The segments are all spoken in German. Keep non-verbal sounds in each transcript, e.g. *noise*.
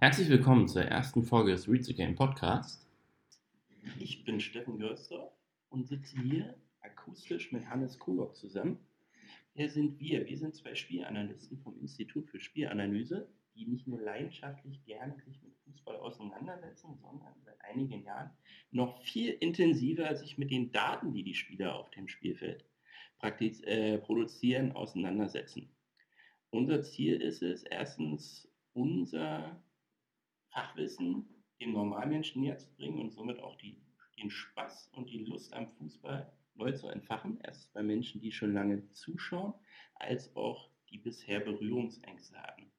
Herzlich willkommen zur ersten Folge des Read the Game Podcast. Ich bin Steffen Görsdorf und sitze hier akustisch mit Hannes Kulock zusammen. Wer sind wir? Wir sind zwei Spielanalysten vom Institut für Spielanalyse, die nicht nur leidenschaftlich gerne sich mit Fußball auseinandersetzen, sondern seit einigen Jahren noch viel intensiver sich mit den Daten, die die Spieler auf dem Spielfeld praktisch, äh, produzieren, auseinandersetzen. Unser Ziel ist es, erstens unser Fachwissen dem Normalmenschen näher zu bringen und somit auch die, den Spaß und die Lust am Fußball neu zu entfachen. Erst bei Menschen, die schon lange zuschauen, als auch die bisher Berührungsängste hatten.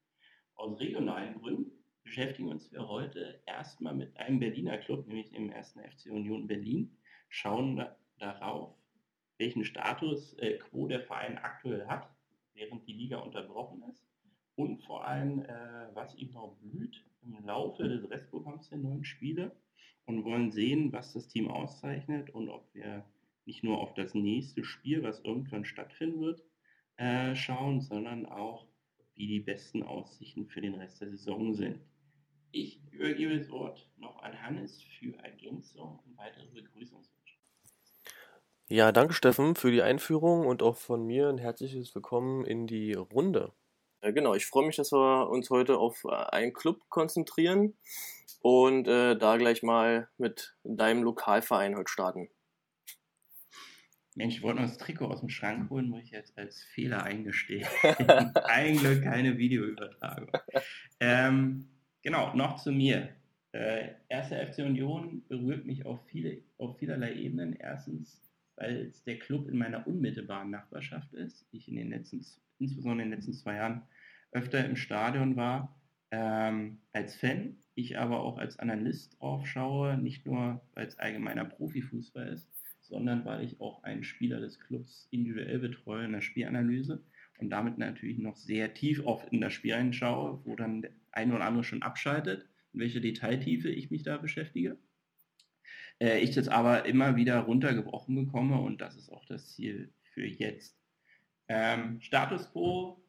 Aus regionalen Gründen beschäftigen uns wir heute erstmal mit einem Berliner Club, nämlich dem 1. FC Union Berlin, schauen da, darauf, welchen Status äh, quo der Verein aktuell hat, während die Liga unterbrochen ist und vor allem, äh, was ihm noch blüht im Laufe des Restprogramms der neuen Spiele und wollen sehen, was das Team auszeichnet und ob wir nicht nur auf das nächste Spiel, was irgendwann stattfinden wird, äh, schauen, sondern auch, wie die besten Aussichten für den Rest der Saison sind. Ich übergebe das Wort noch an Hannes für Ergänzung und weitere Begrüßungswünsche. Ja, danke Steffen für die Einführung und auch von mir ein herzliches Willkommen in die Runde. Ja, genau, ich freue mich, dass wir uns heute auf äh, einen Club konzentrieren und äh, da gleich mal mit deinem Lokalverein heute starten. Mensch, ich wollte noch das Trikot aus dem Schrank holen, muss ich jetzt als Fehler eingestehen. *laughs* Ein Glück keine Videoübertragung. Ähm, genau, noch zu mir. Äh, erste FC Union berührt mich auf, viele, auf vielerlei Ebenen. Erstens, weil es der Club in meiner unmittelbaren Nachbarschaft ist. Ich in den letzten insbesondere in den letzten zwei Jahren öfter im Stadion war ähm, als Fan, ich aber auch als Analyst aufschaue, nicht nur es allgemeiner Profifußball ist, sondern weil ich auch einen Spieler des Clubs individuell betreue in der Spielanalyse und damit natürlich noch sehr tief oft in das Spiel einschaue, wo dann der eine oder andere schon abschaltet, in welcher Detailtiefe ich mich da beschäftige. Äh, ich das aber immer wieder runtergebrochen bekomme und das ist auch das Ziel für jetzt. Ähm, Status quo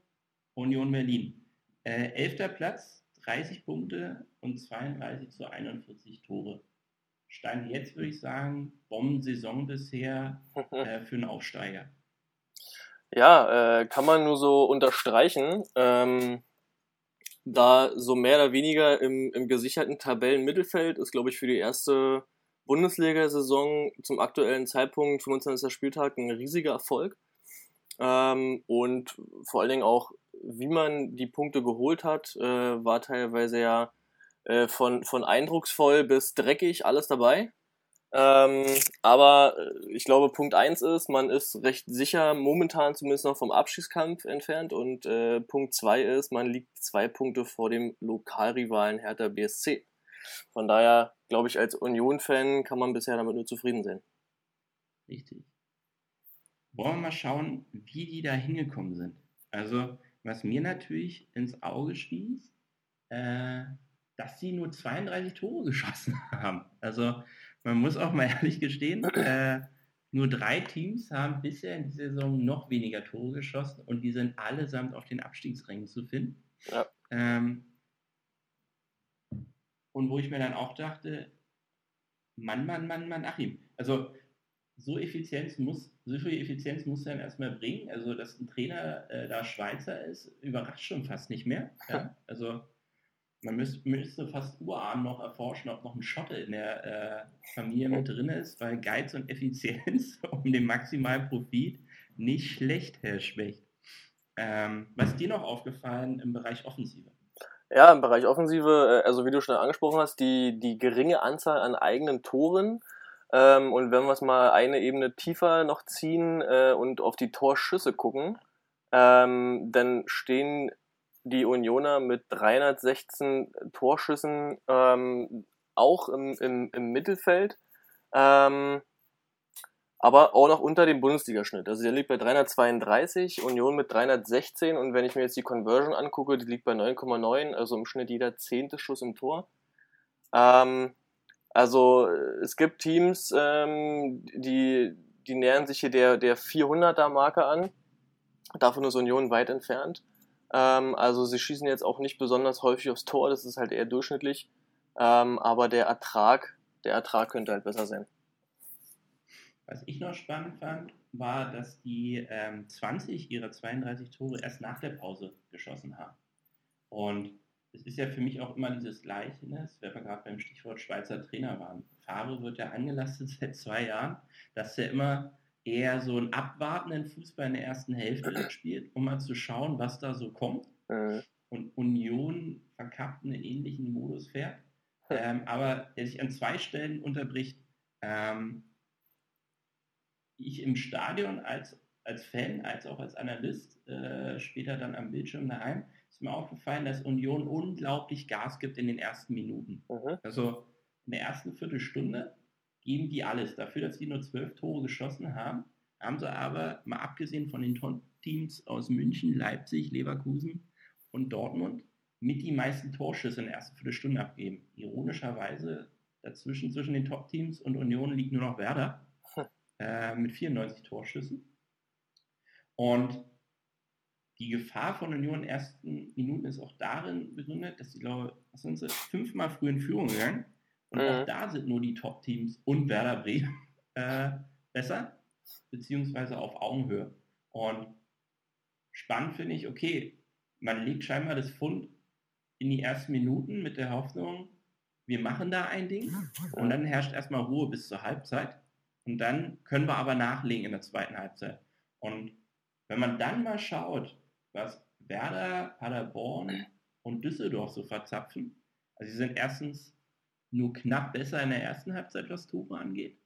Union Berlin. Äh, elfter Platz, 30 Punkte und 32 zu 41 Tore. Stand jetzt würde ich sagen, Bombensaison bisher *laughs* äh, für einen Aufsteiger. Ja, äh, kann man nur so unterstreichen. Ähm, da so mehr oder weniger im, im gesicherten Tabellenmittelfeld ist, glaube ich, für die erste Bundesliga-Saison zum aktuellen Zeitpunkt, 25. Spieltag, ein riesiger Erfolg. Ähm, und vor allen Dingen auch, wie man die Punkte geholt hat, äh, war teilweise ja äh, von, von eindrucksvoll bis dreckig alles dabei. Ähm, aber äh, ich glaube, Punkt eins ist, man ist recht sicher momentan zumindest noch vom Abschiedskampf entfernt und äh, Punkt zwei ist, man liegt zwei Punkte vor dem Lokalrivalen Hertha BSC. Von daher, glaube ich, als Union-Fan kann man bisher damit nur zufrieden sein. Richtig wollen wir mal schauen, wie die da hingekommen sind. Also, was mir natürlich ins Auge stieß, äh, dass sie nur 32 Tore *laughs* geschossen haben. Also, man muss auch mal *laughs* ehrlich gestehen, äh, nur drei Teams haben bisher in dieser Saison noch weniger Tore geschossen und die sind allesamt auf den Abstiegsrängen zu finden. Ja. Ähm, und wo ich mir dann auch dachte, Mann, Mann, Mann, Mann, Achim. Also so Effizienz muss, so viel Effizienz muss er erstmal bringen. Also, dass ein Trainer äh, da Schweizer ist, überrascht schon fast nicht mehr. Ja? *laughs* Also, man müsste, müsste fast urahn noch erforschen, ob noch ein Schotte in der äh, Familie mit drin ist, weil Geiz und Effizienz *laughs* um den maximalen Profit nicht schlecht herschwächt. Ähm, was ist dir noch aufgefallen im Bereich Offensive? Ja, im Bereich Offensive, äh, also wie du schon angesprochen hast, die, die geringe Anzahl an eigenen Toren ähm, und wenn wir es mal eine Ebene tiefer noch ziehen äh, und auf die Torschüsse gucken, ähm, dann stehen die Unioner mit 316 Torschüssen ähm, auch im, im, im Mittelfeld, ähm, aber auch noch unter dem Bundesligaschnitt. Also der liegt bei 332, Union mit 316 und wenn ich mir jetzt die Conversion angucke, die liegt bei 9,9, also im Schnitt jeder zehnte Schuss im Tor. Ähm, also es gibt Teams, ähm, die, die nähern sich hier der, der 400er-Marke an. Davon ist Union weit entfernt. Ähm, also sie schießen jetzt auch nicht besonders häufig aufs Tor, das ist halt eher durchschnittlich. Ähm, aber der Ertrag, der Ertrag könnte halt besser sein. Was ich noch spannend fand, war, dass die ähm, 20 ihrer 32 Tore erst nach der Pause geschossen haben. Und es ist ja für mich auch immer dieses Gleichnis, wenn wir gerade beim Stichwort Schweizer Trainer waren. Favre wird ja angelastet *laughs* seit zwei Jahren, dass er immer eher so einen abwartenden Fußball in der ersten Hälfte *clears throat* spielt, um mal zu schauen, was da so kommt. Mhm. Und Union verkappt einen ähnlichen Modus fährt, ähm, aber der sich an zwei Stellen unterbricht. Ähm, ich im Stadion als, als Fan, als auch als Analyst, äh, später dann am Bildschirm daheim, ist mir aufgefallen, dass Union unglaublich Gas gibt in den ersten Minuten. Mhm. Also in der ersten Viertelstunde geben die alles. Dafür, dass die nur zwölf Tore geschossen haben, haben sie aber, mal abgesehen von den Teams aus München, Leipzig, Leverkusen und Dortmund, mit die meisten Torschüsse in der ersten Viertelstunde abgeben. Ironischerweise dazwischen zwischen den Top-Teams und Union liegt nur noch Werder äh, mit 94 Torschüssen. Und die Gefahr von Union in den ersten Minuten ist auch darin begründet, dass sie, glaube was sind sie, fünfmal früh in Führung gegangen. Und mhm. auch da sind nur die Top-Teams und Werder Bremen äh, besser, beziehungsweise auf Augenhöhe. Und spannend finde ich, okay, man legt scheinbar das Fund in die ersten Minuten mit der Hoffnung, wir machen da ein Ding und dann herrscht erstmal Ruhe bis zur Halbzeit und dann können wir aber nachlegen in der zweiten Halbzeit. Und wenn man dann mal schaut, was Werder, Paderborn und Düsseldorf so verzapfen, also sie sind erstens nur knapp besser in der ersten Halbzeit, was Tore angeht,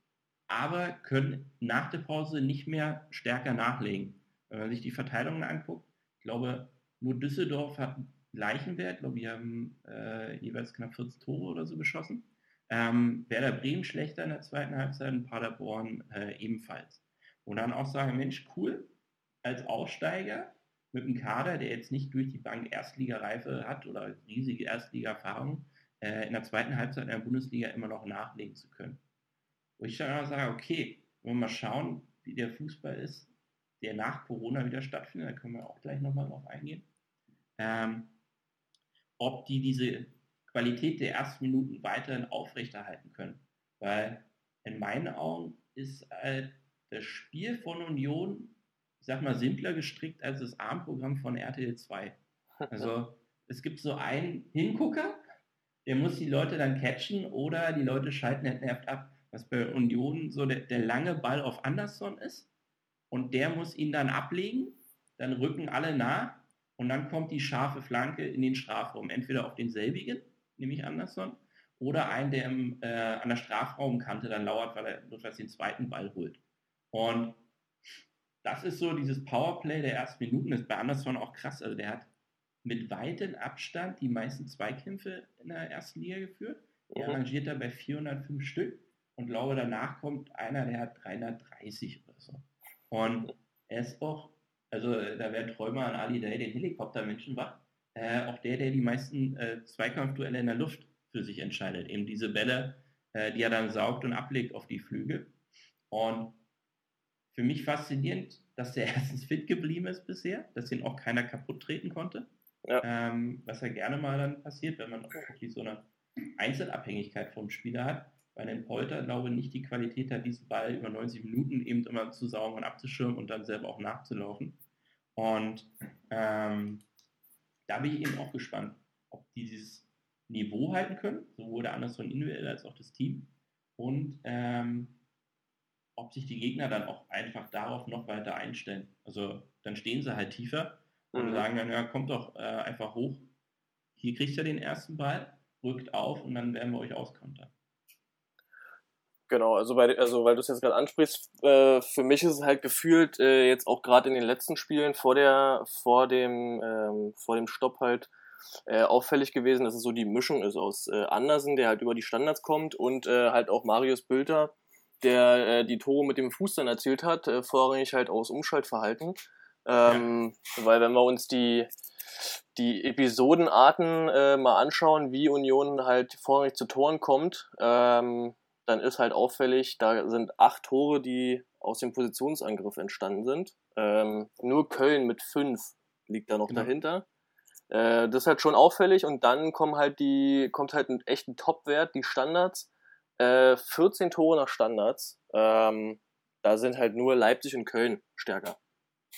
aber können nach der Pause nicht mehr stärker nachlegen. Wenn man sich die Verteilungen anguckt, ich glaube, nur Düsseldorf hat gleichen Wert, ich glaube, die haben äh, jeweils knapp 14 Tore oder so geschossen. Ähm, Werder Bremen schlechter in der zweiten Halbzeit und Paderborn äh, ebenfalls. Und dann auch sagen, Mensch, cool, als Aussteiger mit einem Kader, der jetzt nicht durch die Bank Erstligareife hat oder riesige Erstliga-Erfahrung, äh, in der zweiten Halbzeit in der Bundesliga immer noch nachlegen zu können. Wo ich dann auch sage, okay, wenn wir mal schauen, wie der Fußball ist, der nach Corona wieder stattfindet, da können wir auch gleich nochmal drauf eingehen, ähm, ob die diese Qualität der ersten Minuten weiterhin aufrechterhalten können. Weil in meinen Augen ist äh, das Spiel von Union, ich sag mal, simpler gestrickt als das ARM-Programm von RTL 2. *laughs* Also es gibt so einen Hingucker, der muss die Leute dann catchen oder die Leute schalten entnervt ab, was bei Union so der, der lange Ball auf Anderson ist und der muss ihn dann ablegen, dann rücken alle nach und dann kommt die scharfe Flanke in den Strafraum, entweder auf denselbigen, nämlich Anderson, oder einen, der im, äh, an der Strafraumkante dann lauert, weil er notfalls den zweiten Ball holt. Und das ist so dieses Powerplay der ersten Minuten, das ist bei Anderson auch krass. Also der hat mit weitem Abstand die meisten Zweikämpfe in der ersten Liga geführt. Er mhm. rangiert da bei 405 Stück und glaube, danach kommt einer, der hat 330 oder so. Und er ist auch, also da wäre Träumer an Ali Day den Helikoptermenschen wach, äh, auch der, der die meisten äh, Zweikampfduelle in der Luft für sich entscheidet. Eben diese Bälle, äh, die er dann saugt und ablegt auf die Flügel. Und für mich faszinierend, dass der *laughs* erstens fit geblieben ist bisher, dass ihn auch keiner kaputt treten konnte. Ja. Ähm, was ja gerne mal dann passiert, wenn man auch wirklich so eine Einzelabhängigkeit vom Spieler hat, weil ein Polter, glaube ich, nicht die Qualität hat, diesen Ball über 90 Minuten eben immer zu saugen und abzuschirmen und dann selber auch nachzulaufen. Und ähm, da bin ich eben auch gespannt, ob die dieses Niveau halten können, sowohl der Anderson individuell als auch das Team. Und ähm, ob sich die Gegner dann auch einfach darauf noch weiter einstellen. Also dann stehen sie halt tiefer und mhm. sagen dann, ja, kommt doch äh, einfach hoch. Hier kriegt ihr den ersten Ball, rückt auf und dann werden wir euch auskontern. Genau, also, bei, also weil du es jetzt gerade ansprichst, äh, für mich ist es halt gefühlt äh, jetzt auch gerade in den letzten Spielen vor der, vor dem, ähm, vor dem Stopp halt äh, auffällig gewesen, dass es so die Mischung ist aus äh, Andersen, der halt über die Standards kommt und äh, halt auch Marius Bülter, der äh, die Tore mit dem Fuß dann erzielt hat, äh, vorrangig halt aus Umschaltverhalten. Ähm, ja. Weil wenn wir uns die, die Episodenarten äh, mal anschauen, wie Union halt vorrangig zu Toren kommt, ähm, dann ist halt auffällig, da sind acht Tore, die aus dem Positionsangriff entstanden sind. Ähm, nur Köln mit fünf liegt da noch genau. dahinter. Äh, das ist halt schon auffällig und dann kommen halt die, kommt halt ein echt ein Top-Wert, die Standards. Äh, 14 Tore nach Standards. Ähm, da sind halt nur Leipzig und Köln stärker.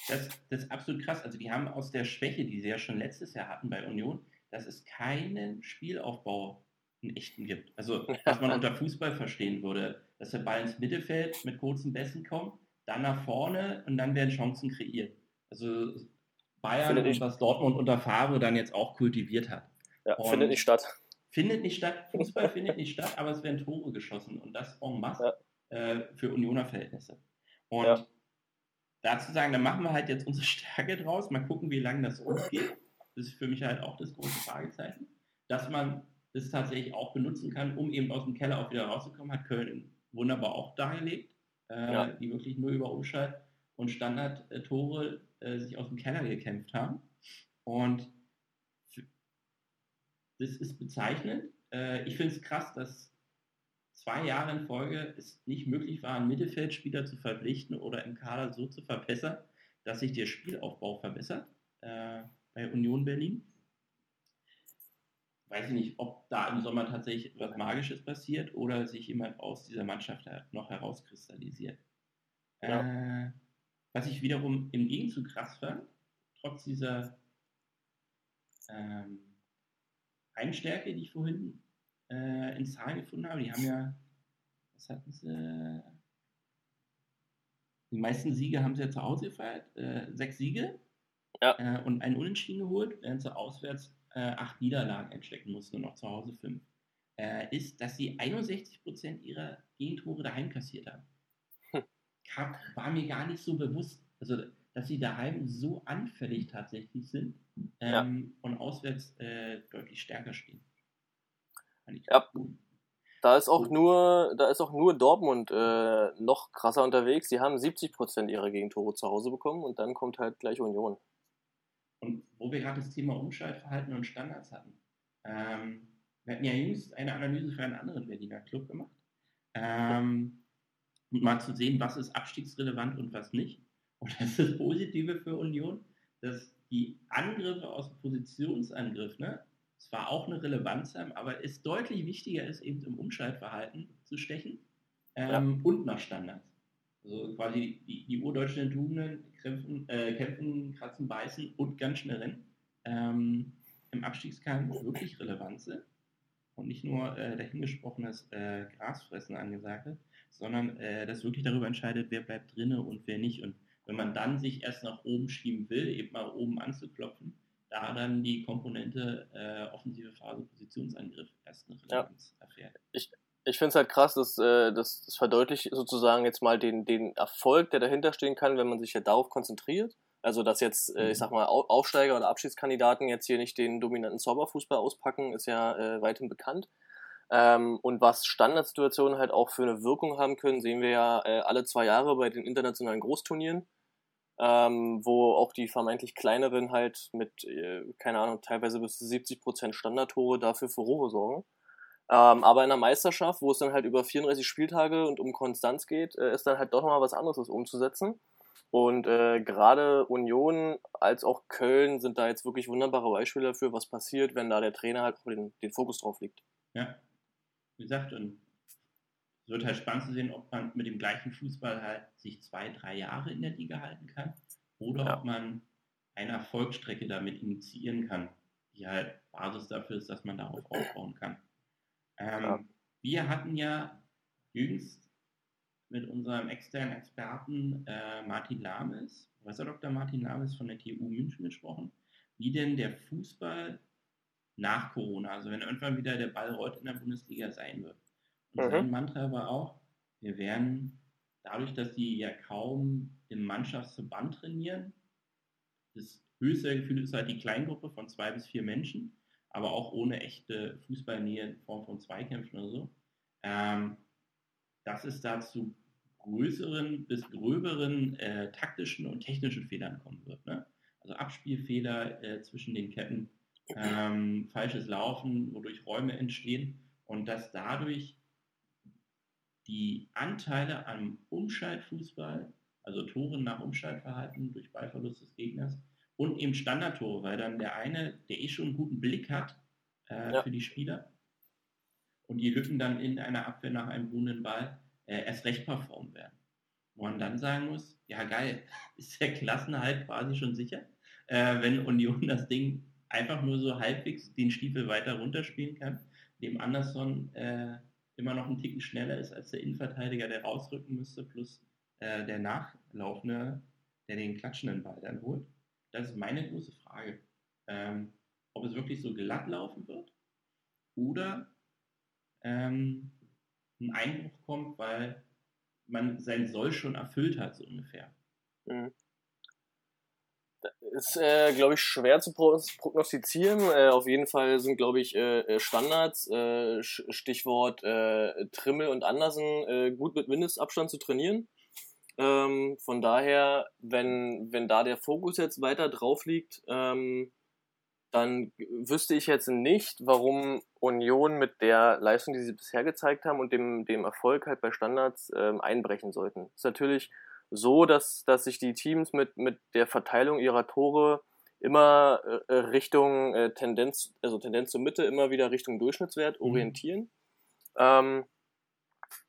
Das, das ist absolut krass. Also die haben aus der Schwäche, die sie ja schon letztes Jahr hatten bei Union, dass es keinen Spielaufbau in echten gibt. Also was man *laughs* unter Fußball verstehen würde, dass der Ball ins Mittelfeld mit kurzen Bässen kommt, dann nach vorne und dann werden Chancen kreiert. Also Bayern und was Dortmund unter Favre dann jetzt auch kultiviert hat. Ja, und findet nicht statt. Findet nicht statt, Fußball findet nicht statt, aber es werden Tore geschossen und das en masse ja. äh, für Unioner Verhältnisse. Und ja. dazu sagen, dann machen wir halt jetzt unsere Stärke draus, mal gucken, wie lange das uns geht. Das ist für mich halt auch das große Fragezeichen. Dass man das tatsächlich auch benutzen kann, um eben aus dem Keller auch wieder rauszukommen, hat Köln wunderbar auch dargelegt, äh, ja. die wirklich nur über Umschalt und Standard-Tore äh, sich aus dem Keller gekämpft haben. Und das ist bezeichnend. Äh, ich finde es krass, dass zwei Jahre in Folge es nicht möglich war, einen Mittelfeldspieler zu verpflichten oder im Kader so zu verbessern, dass sich der Spielaufbau verbessert äh, bei Union Berlin. Weiß ich nicht, ob da im Sommer tatsächlich was Magisches passiert oder sich jemand aus dieser Mannschaft noch herauskristallisiert. Ja. Äh, was ich wiederum im Gegenzug krass fand, trotz dieser ähm, Heimstärke, die ich vorhin äh, in Zahlen gefunden habe, die haben ja, was hatten sie? Die meisten Siege haben sie ja zu Hause gefeiert, äh, sechs Siege ja. äh, und einen Unentschieden geholt, während sie auswärts äh, acht Niederlagen einstecken mussten und noch zu Hause fünf. Äh, ist, dass sie 61% ihrer Gegentore daheim kassiert haben. Hm. War mir gar nicht so bewusst, also dass sie daheim so anfällig tatsächlich sind ähm, ja. und auswärts äh, deutlich stärker stehen. Ja. Da ist auch nur, da ist auch nur Dortmund äh, noch krasser unterwegs. Sie haben 70% ihrer Gegentore zu Hause bekommen und dann kommt halt gleich Union. Und wo wir gerade das Thema Umschaltverhalten und Standards hatten. Ähm, wir hatten ja jüngst eine Analyse für einen anderen Berliner Club gemacht. Ähm, um mal zu sehen, was ist abstiegsrelevant und was nicht. Und das ist das Positive für Union, dass die Angriffe aus dem Positionsangriff, ne, zwar auch eine Relevanz haben, aber es deutlich wichtiger ist, eben im Umschaltverhalten zu stechen ähm, ja. und nach Standards. Also quasi die, die urdeutschen Tugenden kämpfen, äh, kämpfen, kratzen, beißen und ganz schnell rennen. Ähm, Im Abstiegskampf wirklich relevant sind und nicht nur äh, dahingesprochenes äh, Grasfressen angesagt ist, sondern äh, das wirklich darüber entscheidet, wer bleibt drinne und wer nicht. Und wenn man dann sich erst nach oben schieben will, eben mal oben anzuklopfen, da dann die Komponente äh, offensive Phase Positionsangriff erst eine Relevanz ja. erfährt. Ich, ich finde es halt krass, dass, äh, dass das verdeutlicht sozusagen jetzt mal den, den Erfolg, der dahinter stehen kann, wenn man sich ja darauf konzentriert. Also, dass jetzt, äh, ich mhm. sag mal, Aufsteiger oder Abschiedskandidaten jetzt hier nicht den dominanten Zauberfußball auspacken, ist ja äh, weithin bekannt. Ähm, und was Standardsituationen halt auch für eine Wirkung haben können, sehen wir ja äh, alle zwei Jahre bei den internationalen Großturnieren ähm, wo auch die vermeintlich kleineren halt mit, äh, keine Ahnung, teilweise bis zu 70 Prozent Standardtore dafür Furore sorgen. Ähm, aber in der Meisterschaft, wo es dann halt über 34 Spieltage und um Konstanz geht, äh, ist dann halt doch nochmal was anderes umzusetzen. Und äh, gerade Union als auch Köln sind da jetzt wirklich wunderbare Beispiele dafür, was passiert, wenn da der Trainer halt den, den Fokus drauf liegt. Ja, wie gesagt, und es wird halt spannend zu sehen, ob man mit dem gleichen Fußball halt sich zwei, drei Jahre in der Liga halten kann oder ja. ob man eine Erfolgsstrecke damit initiieren kann, die halt Basis dafür ist, dass man darauf aufbauen kann. Ähm, ja. Wir hatten ja jüngst mit unserem externen Experten äh, Martin Lames, Professor Dr. Martin Lames von der TU München gesprochen, wie denn der Fußball nach Corona, also wenn irgendwann wieder der Ball rollt in der Bundesliga sein wird. Und mhm. sein Mantra war auch, wir werden dadurch, dass die ja kaum im Mannschaftsverband trainieren, das höchste Gefühl ist halt die Kleingruppe von zwei bis vier Menschen, aber auch ohne echte Fußballnähe in Form von Zweikämpfen oder so, ähm, dass es da zu größeren bis gröberen äh, taktischen und technischen Fehlern kommen wird. Ne? Also Abspielfehler äh, zwischen den Ketten, ähm, falsches Laufen, wodurch Räume entstehen und dass dadurch die Anteile am Umschaltfußball, also Toren nach Umschaltverhalten durch Ballverlust des Gegners und eben Standardtore, weil dann der eine, der eh schon einen guten Blick hat äh, Ja. für die Spieler und die Lücken dann in einer Abwehr nach einem ruhenden Ball äh, erst recht performen werden. Wo man dann sagen muss, ja geil, *laughs* ist der Klassenhalt quasi schon sicher, äh, wenn Union das Ding einfach nur so halbwegs den Stiefel weiter runterspielen kann, dem Anderson äh, immer noch einen Ticken schneller ist als der Innenverteidiger, der rausrücken müsste, plus äh, der Nachlaufende, der den klatschenden Ball dann holt. Das ist meine große Frage. Ähm, ob es wirklich so glatt laufen wird oder ähm, ein Einbruch kommt, weil man sein Soll schon erfüllt hat, so ungefähr. Mhm. Ist, äh, glaube ich, schwer zu pro prognostizieren. Äh, auf jeden Fall sind, glaube ich, äh, äh, Standards, äh, Stichwort äh, Trimmel und Andersen, gut mit Mindestabstand zu trainieren. Ähm, von daher, wenn, wenn da der Fokus jetzt weiter drauf liegt, ähm, dann wüsste ich jetzt nicht, warum Union mit der Leistung, die sie bisher gezeigt haben und dem, dem Erfolg halt bei Standards ähm, einbrechen sollten. Ist natürlich so, dass, dass sich die Teams mit, mit der Verteilung ihrer Tore immer äh, Richtung äh, Tendenz, also Tendenz zur Mitte, immer wieder Richtung Durchschnittswert Mhm. orientieren. Ähm,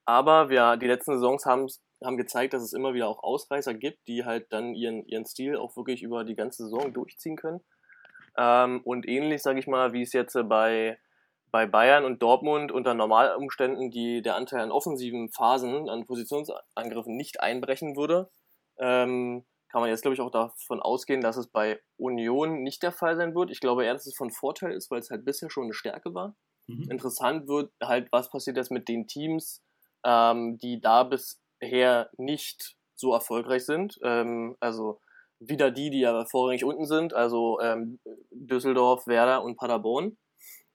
aber wir, die letzten Saisons haben, haben gezeigt, dass es immer wieder auch Ausreißer gibt, die halt dann ihren, ihren Stil auch wirklich über die ganze Saison durchziehen können. Ähm, und ähnlich, sage ich mal, wie es jetzt äh, bei, bei Bayern und Dortmund unter Normalumständen die der Anteil an offensiven Phasen, an Positionsangriffen nicht einbrechen würde, ähm, kann man jetzt, glaube ich, auch davon ausgehen, dass es bei Union nicht der Fall sein wird. Ich glaube eher, dass es von Vorteil ist, weil es halt bisher schon eine Stärke war. Mhm. Interessant wird halt, was passiert jetzt mit den Teams, ähm, die da bisher nicht so erfolgreich sind. Ähm, also wieder die, die ja vorrangig unten sind, also ähm, Düsseldorf, Werder und Paderborn.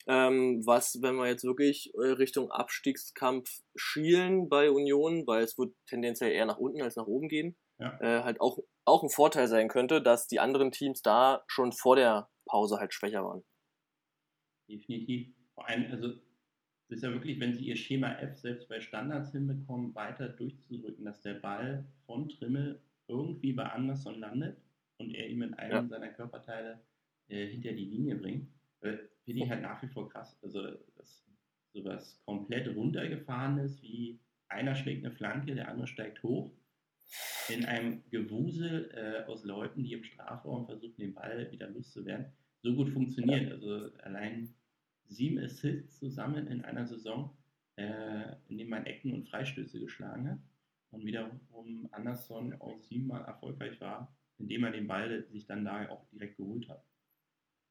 Ähm, was, wenn wir jetzt wirklich äh, Richtung Abstiegskampf schielen bei Union, weil es wird tendenziell eher nach unten als nach oben gehen, Ja. äh, halt auch, auch ein Vorteil sein könnte, dass die anderen Teams da schon vor der Pause halt schwächer waren. Definitiv. Vor allem, also es ist ja wirklich, wenn sie ihr Schema F selbst bei Standards hinbekommen, weiter durchzudrücken, dass der Ball von Trimmel irgendwie bei Anderson landet und er ihn mit einem seiner Körperteile äh, hinter die Linie bringt, äh, finde ich halt nach wie vor krass. Also, dass sowas komplett runtergefahren ist, wie einer schlägt eine Flanke, der andere steigt hoch. In einem Gewusel äh, aus Leuten, die im Strafraum versuchen, den Ball wieder loszuwerden, so gut funktioniert. Also allein sieben Assists zusammen in einer Saison, äh, in dem man Ecken und Freistöße geschlagen hat und wiederum Anderson auch siebenmal erfolgreich war, indem er den Ball sich dann da auch direkt geholt hat.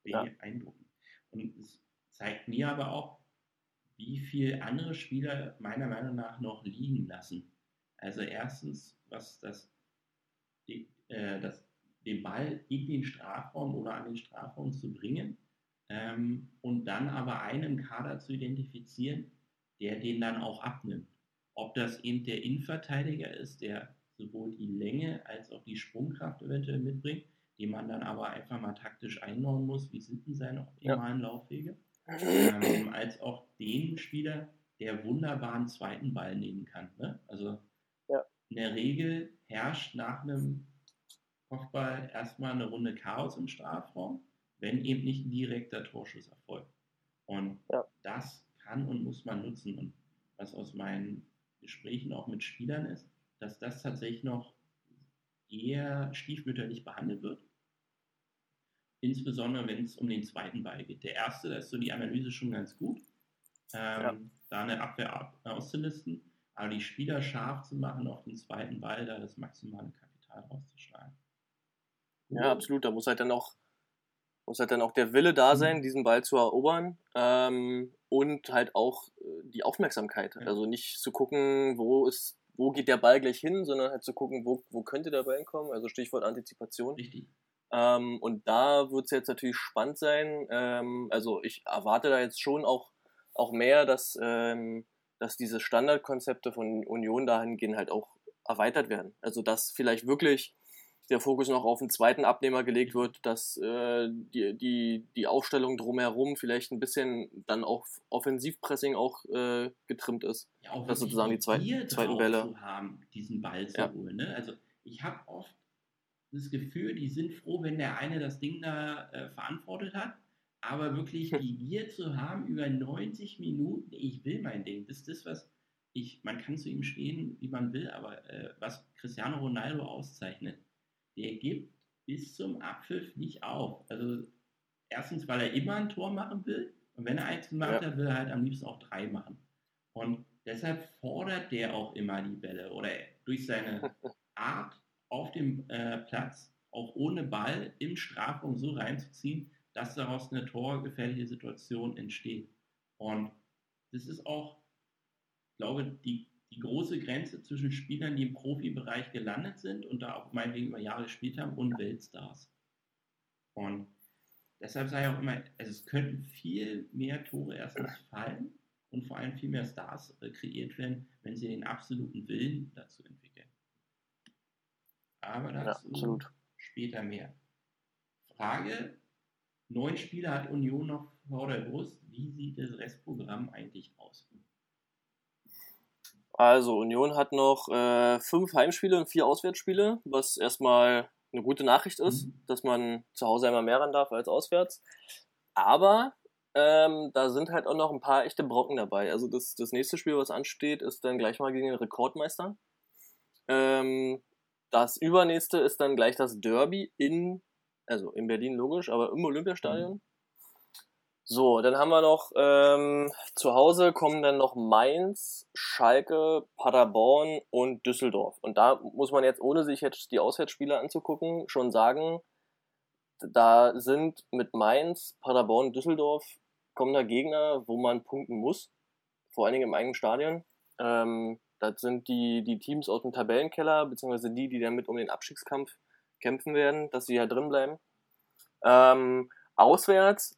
Ja. Eindruckend. Und es zeigt mir aber auch, wie viel andere Spieler meiner Meinung nach noch liegen lassen. Also erstens, was das, äh, das den Ball in den Strafraum oder an den Strafraum zu bringen ähm, und dann aber einen Kader zu identifizieren, der den dann auch abnimmt. Ob das eben der Innenverteidiger ist, der sowohl die Länge als auch die Sprungkraft eventuell mitbringt, den man dann aber einfach mal taktisch einbauen muss, wie sind denn seine optimalen Laufwege, *laughs* ähm, als auch den Spieler, der wunderbaren zweiten Ball nehmen kann. Ne? Also Ja. in der Regel herrscht nach einem Kopfball erstmal eine Runde Chaos im Strafraum, wenn eben nicht ein direkter Torschuss erfolgt. Und Ja. das kann und muss man nutzen. Und was aus meinen Gesprächen auch mit Spielern ist, dass das tatsächlich noch eher stiefmütterlich behandelt wird. Insbesondere wenn es um den zweiten Ball geht. Der erste, da ist so die Analyse schon ganz gut, ähm, Ja. da eine Abwehr ab- auszulisten, aber die Spieler scharf zu machen auf den zweiten Ball, da das maximale Kapital rauszuschlagen. Ja, absolut. Da muss halt dann auch, muss halt dann auch der Wille da sein, Mhm. diesen Ball zu erobern ähm, und halt auch äh, die Aufmerksamkeit. Ja. Also nicht zu gucken, wo ist, wo geht der Ball gleich hin, sondern halt zu gucken, wo, wo könnte der Ball hinkommen. Also Stichwort Antizipation. Richtig. Ähm, und da wird es jetzt natürlich spannend sein. Ähm, also ich erwarte da jetzt schon auch, auch mehr, dass, ähm, dass diese Standardkonzepte von Union dahingehend halt auch erweitert werden. Also dass vielleicht wirklich der Fokus noch auf den zweiten Abnehmer gelegt wird, dass äh, die, die, die Aufstellung drumherum vielleicht ein bisschen dann auch Offensivpressing auch äh, getrimmt ist. Ja, auch Das wirklich sozusagen die zweiten- zweiten Bälle. haben, diesen Ball zu Ja. holen. Ne? Also ich habe oft das Gefühl, die sind froh, wenn der eine das Ding da äh, verantwortet hat. Aber wirklich *laughs* die Gier zu haben über 90 Minuten, ich will mein Ding, das ist das, was ich, man kann zu ihm stehen, wie man will, aber äh, was Cristiano Ronaldo auszeichnet, der gibt bis zum Abpfiff nicht auf. Also erstens, weil er immer ein Tor machen will und wenn er eins gemacht ja. hat, will er halt am liebsten auch drei machen. Und deshalb fordert der auch immer die Bälle oder durch seine *laughs* Art auf dem äh, Platz auch ohne Ball im Strafraum so reinzuziehen, dass daraus eine torgefährliche Situation entsteht. Und das ist auch, ich glaube, die, die große Grenze zwischen Spielern, die im Profibereich gelandet sind und da auch meinetwegen über Jahre gespielt haben, und Weltstars. Und deshalb sage ich auch immer, also es könnten viel mehr Tore erstens fallen und vor allem viel mehr Stars äh, kreiert werden, wenn sie den absoluten Willen dazu entwickeln. Aber dazu ja, später mehr. Frage, neun Spiele hat Union noch vor der Brust. Wie sieht das Restprogramm eigentlich aus? Also Union hat noch äh, fünf Heimspiele und vier Auswärtsspiele, was erstmal eine gute Nachricht ist, mhm. dass man zu Hause einmal mehr ran darf als auswärts. Aber ähm, da sind halt auch noch ein paar echte Brocken dabei. Also das, das nächste Spiel, was ansteht, ist dann gleich mal gegen den Rekordmeister. Ähm, das übernächste ist dann gleich das Derby in, also in Berlin logisch, aber im Olympiastadion. Mhm. So, dann haben wir noch ähm, zu Hause kommen dann noch Mainz, Schalke, Paderborn und Düsseldorf. Und da muss man jetzt, ohne sich jetzt die Auswärtsspiele anzugucken, schon sagen, da sind mit Mainz, Paderborn, Düsseldorf kommender Gegner, wo man punkten muss. Vor allen Dingen im eigenen Stadion. Ähm, das sind die, die Teams aus dem Tabellenkeller, beziehungsweise die, die damit um den Abstiegskampf kämpfen werden, dass sie ja drin bleiben. Ähm, auswärts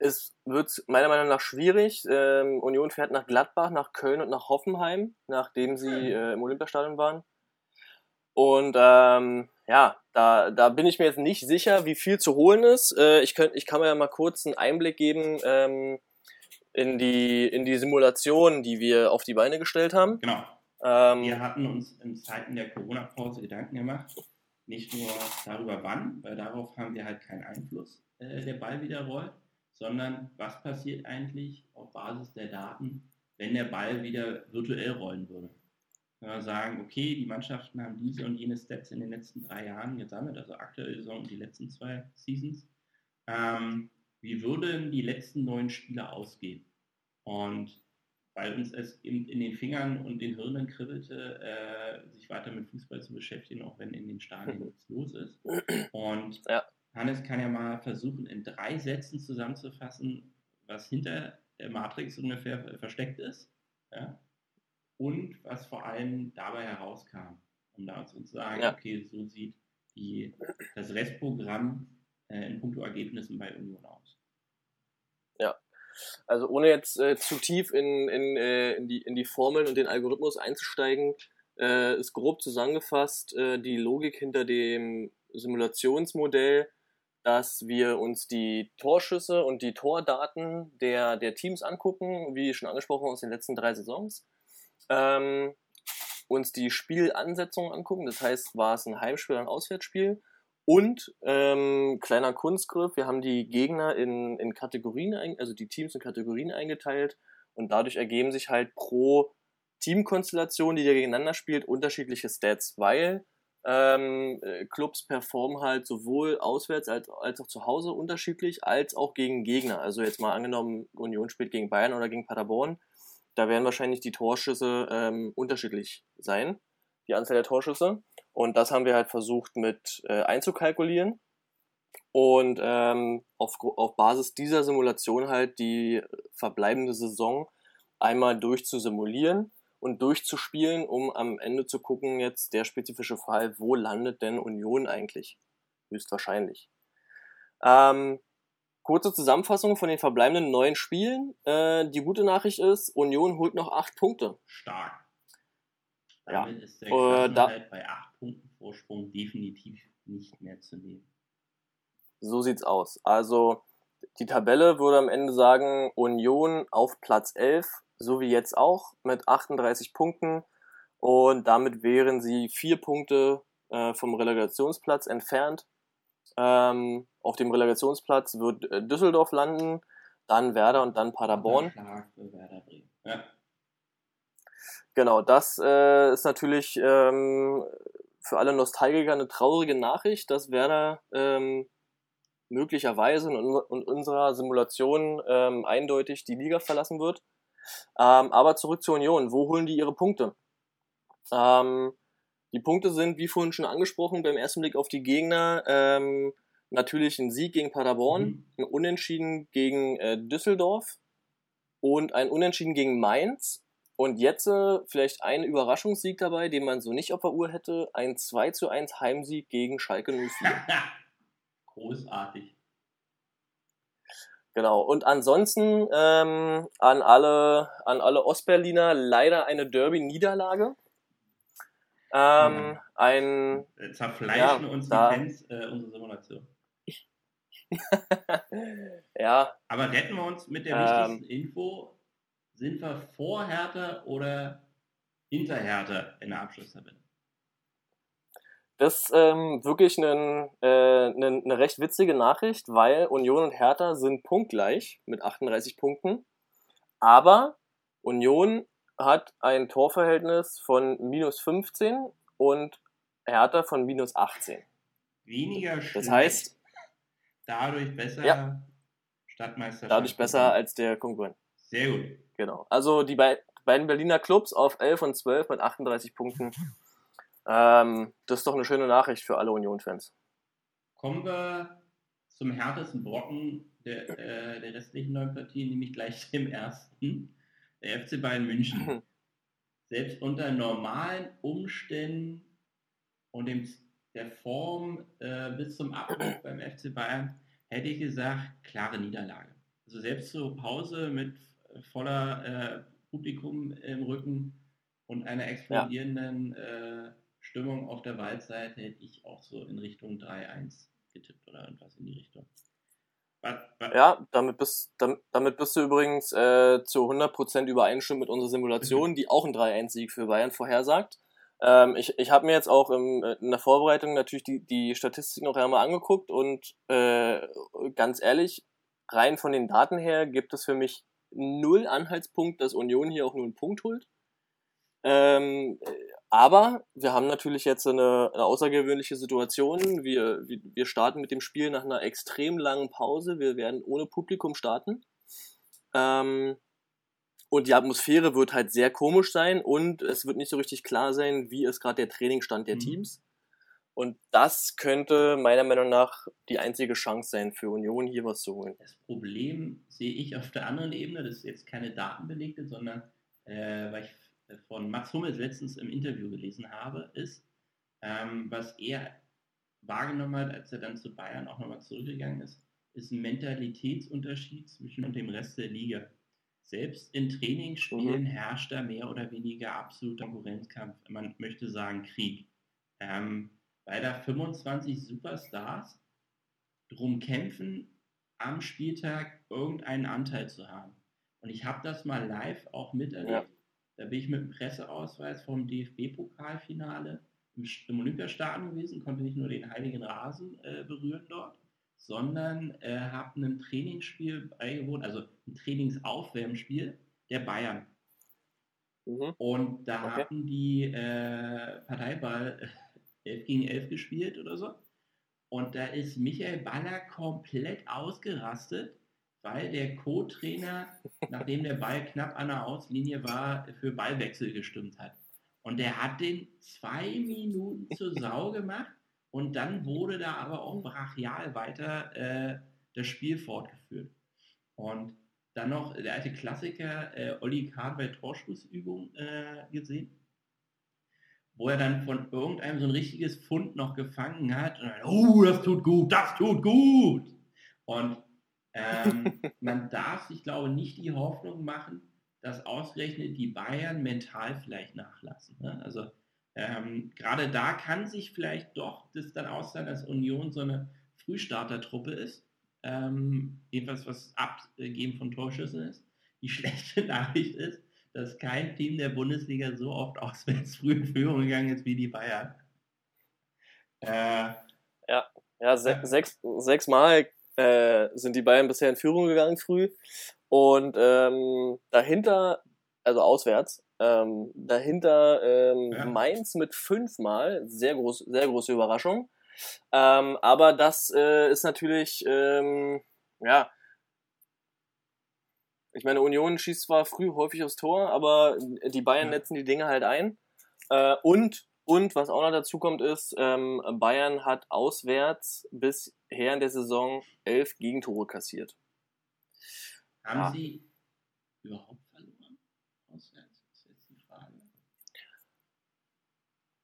es wird meiner Meinung nach schwierig. Ähm, Union fährt nach Gladbach, nach Köln und nach Hoffenheim, nachdem sie äh, im Olympiastadion waren. Und ähm, ja, da, da bin ich mir jetzt nicht sicher, wie viel zu holen ist. Äh, ich, könnt, ich kann mir ja mal kurz einen Einblick geben ähm, in, die, in die Simulation, die wir auf die Beine gestellt haben. Genau. Ähm, wir hatten uns in Zeiten der Corona-Pause Gedanken gemacht, nicht nur darüber wann, weil darauf haben wir halt keinen Einfluss, äh, der Ball wieder rollt, sondern was passiert eigentlich auf Basis der Daten, wenn der Ball wieder virtuell rollen würde. Wenn wir sagen, okay, die Mannschaften haben diese und jene Stats in den letzten drei Jahren gesammelt, also aktuelle Saison und die letzten zwei Seasons. Ähm, wie würden die letzten neun Spiele ausgehen? Und weil uns es eben in den Fingern und den Hirnen kribbelte, äh, sich weiter mit Fußball zu beschäftigen, auch wenn in den Stadien nichts los ist. Und ja. Hannes kann ja mal versuchen, in drei Sätzen zusammenzufassen, was hinter der Matrix ungefähr versteckt ist. Ja? Und was vor allem dabei herauskam. Um da zu sagen, ja. okay, so sieht die, das Restprogramm äh, in puncto Ergebnissen bei Union aus. Ja, also ohne jetzt äh, zu tief in, in, äh, in, die, in die Formeln und den Algorithmus einzusteigen, äh, ist grob zusammengefasst äh, die Logik hinter dem Simulationsmodell dass wir uns die Torschüsse und die Tordaten der, der Teams angucken, wie schon angesprochen aus den letzten drei Saisons. Ähm, uns die Spielansetzungen angucken, das heißt, war es ein Heimspiel oder ein Auswärtsspiel. Und ähm, kleiner Kunstgriff, wir haben die Gegner in, in Kategorien, also die Teams in Kategorien eingeteilt und dadurch ergeben sich halt pro Teamkonstellation, die da gegeneinander spielt, unterschiedliche Stats, weil ähm, äh, Clubs performen halt sowohl auswärts als, als auch zu Hause unterschiedlich, als auch gegen Gegner. Also jetzt mal angenommen, Union spielt gegen Bayern oder gegen Paderborn, da werden wahrscheinlich die Torschüsse ähm, unterschiedlich sein, die Anzahl der Torschüsse. Und das haben wir halt versucht mit äh, einzukalkulieren und ähm, auf, auf Basis dieser Simulation halt die verbleibende Saison einmal durchzusimulieren und durchzuspielen, um am Ende zu gucken, jetzt der spezifische Fall, wo landet denn Union eigentlich? Höchstwahrscheinlich. Ähm, kurze Zusammenfassung von den verbleibenden neun Spielen. Äh, die gute Nachricht ist, Union holt noch acht Punkte. Stark. Ja. ist der äh, da, bei acht Punkten Vorsprung definitiv nicht mehr zu nehmen. So sieht's aus. Also die Tabelle würde am Ende sagen, Union auf Platz 11 so wie jetzt auch, mit 38 Punkten. Und damit wären sie vier Punkte äh, vom Relegationsplatz entfernt. Ähm, auf dem Relegationsplatz wird äh, Düsseldorf landen, dann Werder und dann Paderborn. Ja. Genau, das äh, ist natürlich ähm, für alle Nostalgiker eine traurige Nachricht, dass Werder ähm, möglicherweise in, in, unserer Simulation ähm, eindeutig die Liga verlassen wird. Ähm, aber zurück zur Union. Wo holen die ihre Punkte? Ähm, die Punkte sind, wie vorhin schon angesprochen, beim ersten Blick auf die Gegner ähm, natürlich ein Sieg gegen Paderborn, mhm. ein Unentschieden gegen äh, Düsseldorf und ein Unentschieden gegen Mainz. Und jetzt äh, vielleicht ein Überraschungssieg dabei, den man so nicht auf der Uhr hätte, ein 2 zu 1 Heimsieg gegen Schalke 04. *laughs* Großartig. Genau. Und ansonsten ähm, an alle an alle Ostberliner leider eine Derby-Niederlage. Ähm, ja. Ein zerfleischen ja, uns die Fans äh, unsere Simulation. *laughs* ja. Aber retten wir uns mit der ähm, wichtigsten Info. Sind wir vor Hertha oder hinter Hertha in der Abschlusstabelle? Das ist ähm, wirklich eine, äh, eine, eine recht witzige Nachricht, weil Union und Hertha sind punktgleich mit 38 Punkten. Aber Union hat ein Torverhältnis von minus 15 und Hertha von minus 18. Weniger schlecht. Das heißt, dadurch besser ja, Stadtmeisterschaft. Dadurch besser als der Konkurrent. Sehr gut. Genau. Also die beiden Berliner Clubs auf 11 und 12 mit 38 Punkten ähm, das ist doch eine schöne Nachricht für alle Union-Fans. Kommen wir zum härtesten Brocken der, äh, der restlichen neun Partien, nämlich gleich *laughs* dem ersten, der FC Bayern München. *laughs* Selbst unter normalen Umständen und dem, der Form äh, bis zum Abbruch beim FC Bayern hätte ich gesagt, klare Niederlage. Also selbst zur Pause mit voller äh, Publikum im Rücken und einer explodierenden ja. äh, Stimmung auf der Waldseite hätte ich auch so in Richtung 3-1 getippt oder irgendwas in die Richtung. But, but ja, damit bist, damit, damit bist du übrigens äh, zu 100% übereinstimmend mit unserer Simulation, *laughs* die auch einen 3-1-Sieg für Bayern vorhersagt. Ähm, ich ich habe mir jetzt auch im, äh, in der Vorbereitung natürlich die, die Statistik noch einmal angeguckt und äh, ganz ehrlich, rein von den Daten her gibt es für mich null Anhaltspunkt, dass Union hier auch nur einen Punkt holt. Ähm, aber wir haben natürlich jetzt eine, eine außergewöhnliche Situation. Wir, wir starten mit dem Spiel nach einer extrem langen Pause. Wir werden ohne Publikum starten. Ähm, und die Atmosphäre wird halt sehr komisch sein und es wird nicht so richtig klar sein, wie ist gerade der Trainingsstand der mhm. Teams. Und das könnte meiner Meinung nach die einzige Chance sein für Union, hier was zu holen. Das Problem sehe ich auf der anderen Ebene, das ist jetzt keine datenbelegte, sondern äh, weil ich von Max Hummels letztens im Interview gelesen habe, ist, ähm, was er wahrgenommen hat, als er dann zu Bayern auch nochmal zurückgegangen ist, ist ein Mentalitätsunterschied zwischen und dem Rest der Liga. Selbst in Trainingsspielen mhm. herrscht da mehr oder weniger absoluter Konkurrenzkampf. Man möchte sagen Krieg. Ähm, weil da 25 Superstars drum kämpfen, am Spieltag irgendeinen Anteil zu haben. Und ich habe das mal live auch miterlebt. Ja. Da bin ich mit dem Presseausweis vom DFB-Pokalfinale im, im Olympiastadion gewesen, konnte nicht nur den heiligen Rasen äh, berühren dort, sondern äh, habe ein Trainingsspiel beigewohnt, also ein Trainingsaufwärmspiel der Bayern. Mhm. Und da okay. hatten die äh, Parteiball 11 gegen 11 gespielt oder so. Und da ist Michael Baller komplett ausgerastet weil der Co-Trainer, nachdem der Ball knapp an der Auslinie war, für Ballwechsel gestimmt hat. Und der hat den zwei Minuten zur Sau gemacht und dann wurde da aber auch brachial weiter äh, das Spiel fortgeführt. Und dann noch der alte Klassiker äh, Olli Kahn bei Torschussübung äh, gesehen, wo er dann von irgendeinem so ein richtiges Fund noch gefangen hat. Und dann, oh, das tut gut, das tut gut. Und ähm, *laughs* man darf sich, glaube ich, nicht die Hoffnung machen, dass ausgerechnet die Bayern mental vielleicht nachlassen. Ne? Also ähm, gerade da kann sich vielleicht doch das dann auszahlen, dass Union so eine Frühstartertruppe ist. Ähm, jedenfalls was Abgeben von Torschüssen ist. Die *laughs* schlechte Nachricht ist, dass kein Team der Bundesliga so oft *laughs* auswärts früh in Führung gegangen ist wie die Bayern. Äh, Ja, se sechs, sechs Mal äh, sind die Bayern bisher in Führung gegangen früh. Und ähm, dahinter, also auswärts, ähm, dahinter ähm, Ja. Mainz mit fünfmal, sehr groß, sehr große Überraschung. Ähm, aber das äh, ist natürlich, ähm, ja, ich meine, Union schießt zwar früh häufig aufs Tor, aber die Bayern netzen die Dinge halt ein. Äh, und, und was auch noch dazu kommt, ist, ähm, Bayern hat auswärts bisher in der Saison elf Gegentore kassiert. haben Ja. sie überhaupt verloren? Auswärts? Ist jetzt die Frage.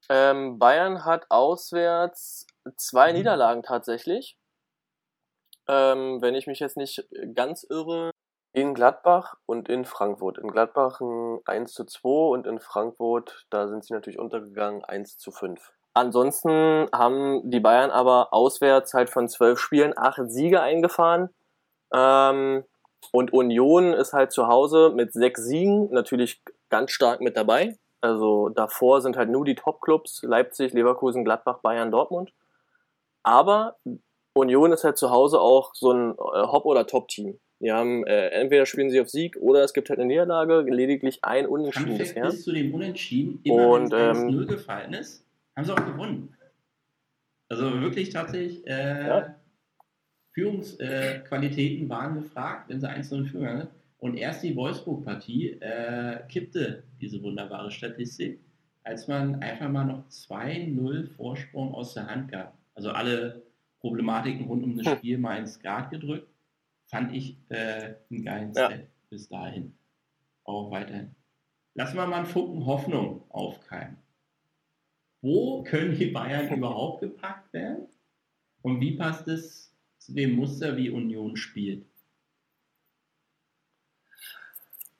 Ähm, Bayern hat auswärts zwei Mhm. Niederlagen tatsächlich. Ähm, wenn ich mich jetzt nicht ganz irre. In Gladbach und in Frankfurt. In Gladbach ein 1 zu 2 und in Frankfurt, da sind sie natürlich untergegangen, 1 zu 5. Ansonsten haben die Bayern aber auswärts halt von zwölf Spielen acht Siege eingefahren. Ähm, und Union ist halt zu Hause mit sechs Siegen natürlich ganz stark mit dabei. Also davor sind halt nur die Top-Clubs, Leipzig, Leverkusen, Gladbach, Bayern, Dortmund. Aber Union ist halt zu Hause auch so ein äh, Hop- oder Top-Team. Die haben, äh, entweder spielen sie auf Sieg oder es gibt halt eine Niederlage, lediglich ein Unentschieden bisher. bis zu dem Unentschieden, immer Und, wenn ähm, 1-0 gefallen ist, haben sie auch gewonnen. Also wirklich tatsächlich, äh, Ja. Führungsqualitäten waren gefragt, wenn sie 1-0 in Führung waren. Und erst die Wolfsburg-Partie äh, kippte diese wunderbare Statistik, als man einfach mal noch 2-0 Vorsprung aus der Hand gab. Also alle Problematiken rund um das Hm. Spiel mal ins Grad gedrückt. Fand ich äh, einen geilen Ja. Step bis dahin. Auch weiterhin. Lassen wir mal einen Funken Hoffnung aufkeimen. Wo können die Bayern *laughs* überhaupt gepackt werden? Und wie passt es zu dem Muster, wie Union spielt?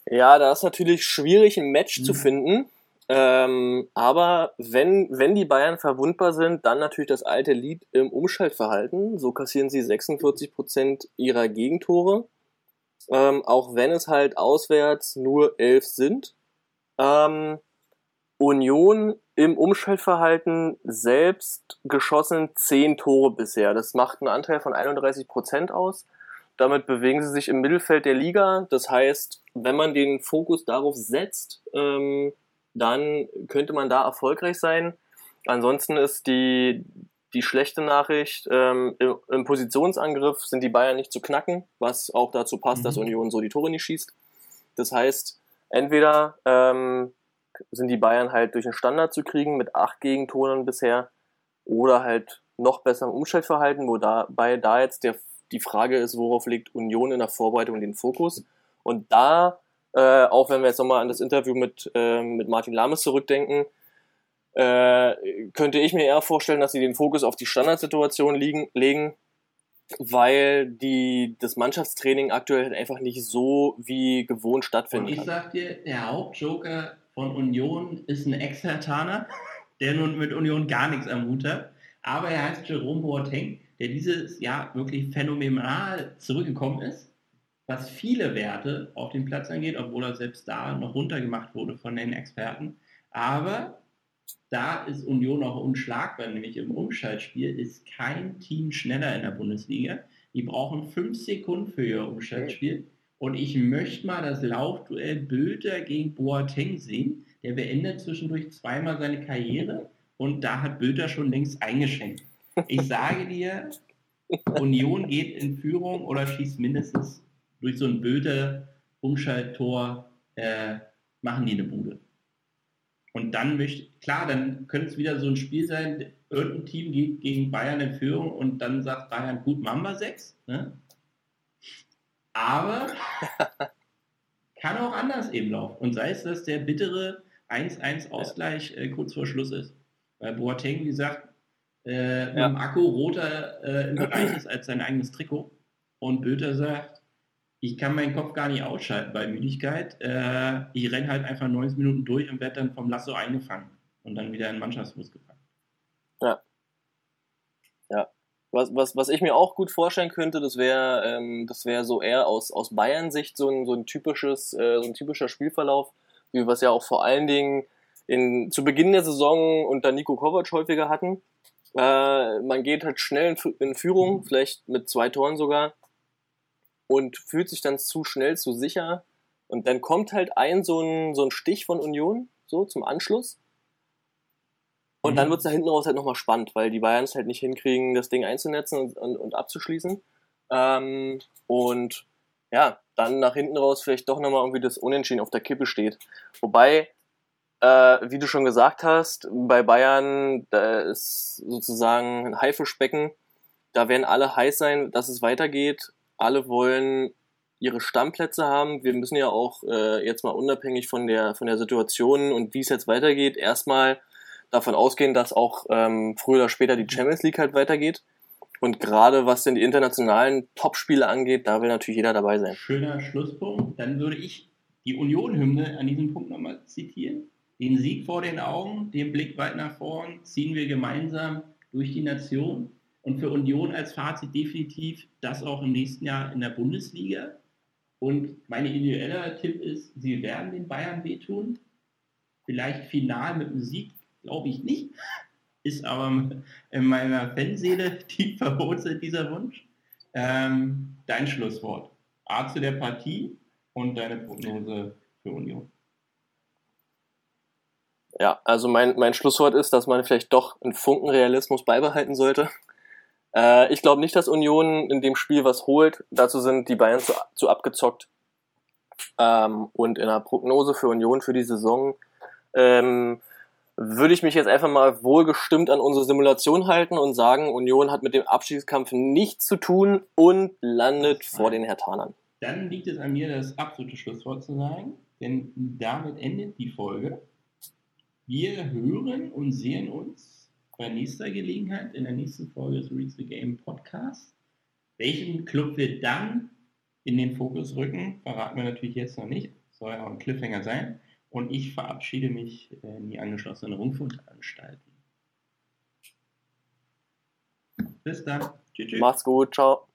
Ja, da ist natürlich schwierig, ein Match zu Mhm. finden. Ähm, aber wenn, wenn die Bayern verwundbar sind, dann natürlich das alte Lied im Umschaltverhalten. So kassieren sie 46% ihrer Gegentore. Ähm, auch wenn es halt auswärts nur elf sind. Ähm, Union im Umschaltverhalten selbst geschossen 10 Tore bisher. Das macht einen Anteil von 31% aus. Damit bewegen sie sich im Mittelfeld der Liga. Das heißt, wenn man den Fokus darauf setzt, ähm, dann könnte man da erfolgreich sein. Ansonsten ist die, die schlechte Nachricht, ähm, im, Positionsangriff sind die Bayern nicht zu knacken, was auch dazu passt, Mhm. dass Union so die Tore nicht schießt. Das heißt, entweder ähm, sind die Bayern halt durch den Standard zu kriegen mit acht Gegentoren bisher oder halt noch besser im Umschaltverhalten, wo dabei da jetzt der, die Frage ist, worauf legt Union in der Vorbereitung den Fokus. Und da, äh, auch wenn wir jetzt nochmal an das Interview mit, äh, mit Martin Lames zurückdenken, äh, könnte ich mir eher vorstellen, dass sie den Fokus auf die Standardsituation liegen, legen, weil die, das Mannschaftstraining aktuell halt einfach nicht so wie gewohnt Und stattfinden ich kann. sag dir, der Hauptjoker von Union ist ein Extertaner, der nun mit Union gar nichts am Hut hat. Aber er heißt Jerome Boateng, der dieses Jahr wirklich phänomenal zurückgekommen ist, was viele Werte auf den Platz angeht, obwohl er selbst da noch runtergemacht wurde von den Experten. Aber da ist Union auch unschlagbar, nämlich im Umschaltspiel ist kein Team schneller in der Bundesliga. Die brauchen fünf Sekunden für ihr Umschaltspiel. Und ich möchte mal das Laufduell Bülter gegen Boateng sehen. Der beendet zwischendurch zweimal seine Karriere und da hat Bülter schon längst eingeschenkt. Ich sage dir, Union geht in Führung oder schießt mindestens durch so ein Bülter Umschalttor, äh, machen die eine Bude. Und dann möchte, klar, dann könnte es wieder so ein Spiel sein, irgendein Team geht gegen Bayern in Führung und dann sagt Bayern, gut, machen wir sechs. Ne? Aber *laughs* kann auch anders eben laufen. Und sei es, dass der bittere 1-1 Ausgleich äh, kurz vor Schluss ist. Weil Boateng, wie gesagt, äh, mit Ja. dem Akku roter äh, im Bereich ist als sein eigenes Trikot. Und Böter sagt, ich kann meinen Kopf gar nicht ausschalten bei Müdigkeit. Äh, ich renne halt einfach 90 Minuten durch und werde dann vom Lasso eingefangen und dann wieder in den Mannschaftsbus gepackt. Was, was, was ich mir auch gut vorstellen könnte, das wäre ähm, wäre so eher aus, aus Bayern-Sicht so ein, so ein äh, so ein typischer Spielverlauf, wie wir es ja auch vor allen Dingen in, zu Beginn der Saison unter Nico Kovac häufiger hatten. Äh, man geht halt schnell in, in Führung, vielleicht mit zwei Toren sogar, und fühlt sich dann zu schnell, zu sicher. Und dann kommt halt ein so ein, so ein Stich von Union, so zum Anschluss. Und dann Mhm. wird es da hinten raus halt nochmal spannend, weil die Bayern es halt nicht hinkriegen, das Ding einzunetzen und, und, und abzuschließen. Ähm, und ja, dann nach hinten raus vielleicht doch nochmal irgendwie das Unentschieden auf der Kippe steht. Wobei, äh, wie du schon gesagt hast, bei Bayern, da ist sozusagen ein Haifischbecken. Da werden alle heiß sein, dass es weitergeht. Alle wollen ihre Stammplätze haben. Wir müssen ja auch äh, jetzt mal unabhängig von der, von der Situation und wie es jetzt weitergeht, erstmal davon ausgehen, dass auch ähm, früher oder später die Champions League halt weitergeht. Und gerade was denn die internationalen Topspiele angeht, da will natürlich jeder dabei sein. Schöner Schlusspunkt. Dann würde ich die Union-Hymne an diesem Punkt nochmal zitieren. Den Sieg vor den Augen, den Blick weit nach vorn, ziehen wir gemeinsam durch die Nation. Und für Union als Fazit definitiv das auch im nächsten Jahr in der Bundesliga. Und mein individueller Tipp ist, sie werden den Bayern wehtun. Vielleicht final mit einem Sieg, glaube ich nicht. Ist aber in meiner Fanseele *laughs* tief verwurzelt, dieser Wunsch. Ähm, dein Schlusswort. A zu der Partie und deine Prognose für Union. Ja, also mein, mein Schlusswort ist, dass man vielleicht doch einen Funken Realismus beibehalten sollte. Äh, ich glaube nicht, dass Union in dem Spiel was holt. Dazu sind die Bayern zu, zu abgezockt. Ähm, und in der Prognose für Union für die Saison ähm, würde ich mich jetzt einfach mal wohlgestimmt an unsere Simulation halten und sagen, Union hat mit dem Abstiegskampf nichts zu tun und landet vor den Hertanern. Dann liegt es an mir, das absolute Schlusswort zu sagen, denn damit endet die Folge. Wir hören und sehen uns bei nächster Gelegenheit in der nächsten Folge des Read the Game Podcast. Welchen Club wir dann in den Fokus rücken, verraten wir natürlich jetzt noch nicht. Soll ja auch ein Cliffhanger sein. Und ich verabschiede mich in die angeschlossenen Rundfunkanstalten. Bis dann. Tschüss. Macht's gut, ciao.